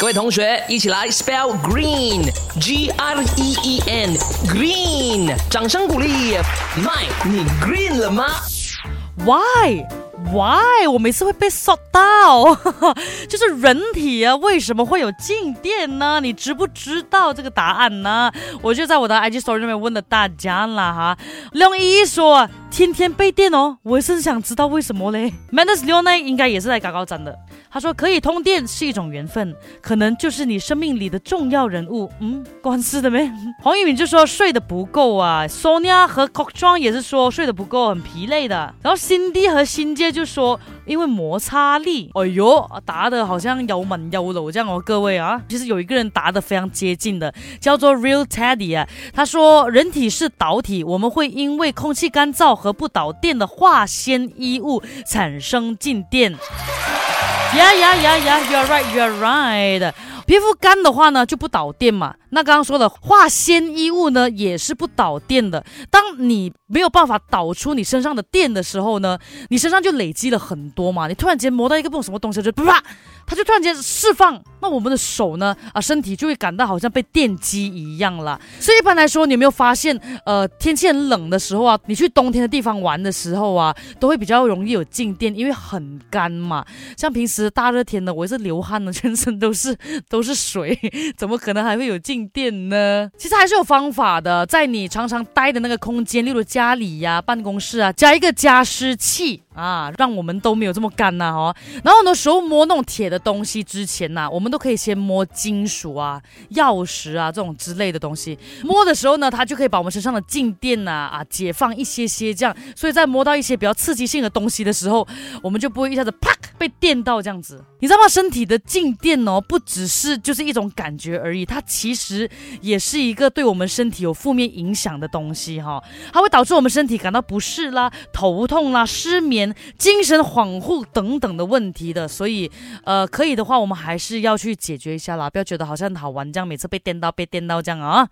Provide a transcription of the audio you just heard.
各位同学，一起来 spell green，G R E E N，green，掌声鼓励。麦，你 green 了吗？Why? Why? 我每次会被 s 到，就是人体啊，为什么会有静电呢？你知不知道这个答案呢？我就在我的 IG story 里面问了大家了哈。梁依依说天天被电哦，我也是想知道为什么嘞。Manus Leon 呢，应该也是在搞搞站的。他说可以通电是一种缘分，可能就是你生命里的重要人物。嗯，关系的没？黄一敏就说睡得不够啊，Sonia 和 c o c k 庄也是说睡得不够，很疲累的。然后新地和新街就说因为摩擦力。哎呦，答的好像有门有楼这样哦，各位啊，其实有一个人答的非常接近的，叫做 Real Teddy 啊。他说人体是导体，我们会因为空气干燥和不导电的化纤衣物产生静电。Yeah, yeah, yeah, yeah. You're right, you're right. 皮肤干的话呢，就不导电嘛。那刚刚说的化纤衣物呢，也是不导电的。当你没有办法导出你身上的电的时候呢，你身上就累积了很多嘛。你突然间摸到一个不什么东西，就啪，它就突然间释放。那我们的手呢，啊，身体就会感到好像被电击一样了。所以一般来说，你有没有发现，呃，天气很冷的时候啊，你去冬天的地方玩的时候啊，都会比较容易有静电，因为很干嘛。像平时大热天的，我也是流汗的，全身都是都是水，怎么可能还会有静电呢？其实还是有方法的，在你常常待的那个空间，例如家里呀、办公室啊，加一个加湿器啊，让我们都没有这么干呐哦。然后很多时候摸那种铁的东西之前呐，我们都可以先摸金属啊、钥匙啊这种之类的东西。摸的时候呢，它就可以把我们身上的静电呐啊解放一些些，这样。所以在摸到一些比较刺激性的东西的时候，我们就不会一下子啪被电到这样子。你知道吗？身体的静电哦，不只是就是一种感觉而已，它其实也是一个对我们身体有负面影响的东西哈。它会导致我们身体感到不适啦、头痛啦、失眠、精神恍惚等等的问题的。所以，呃，可以的话，我们还是要去解决一下啦，不要觉得好像好玩这样，每次被电到被电到这样啊。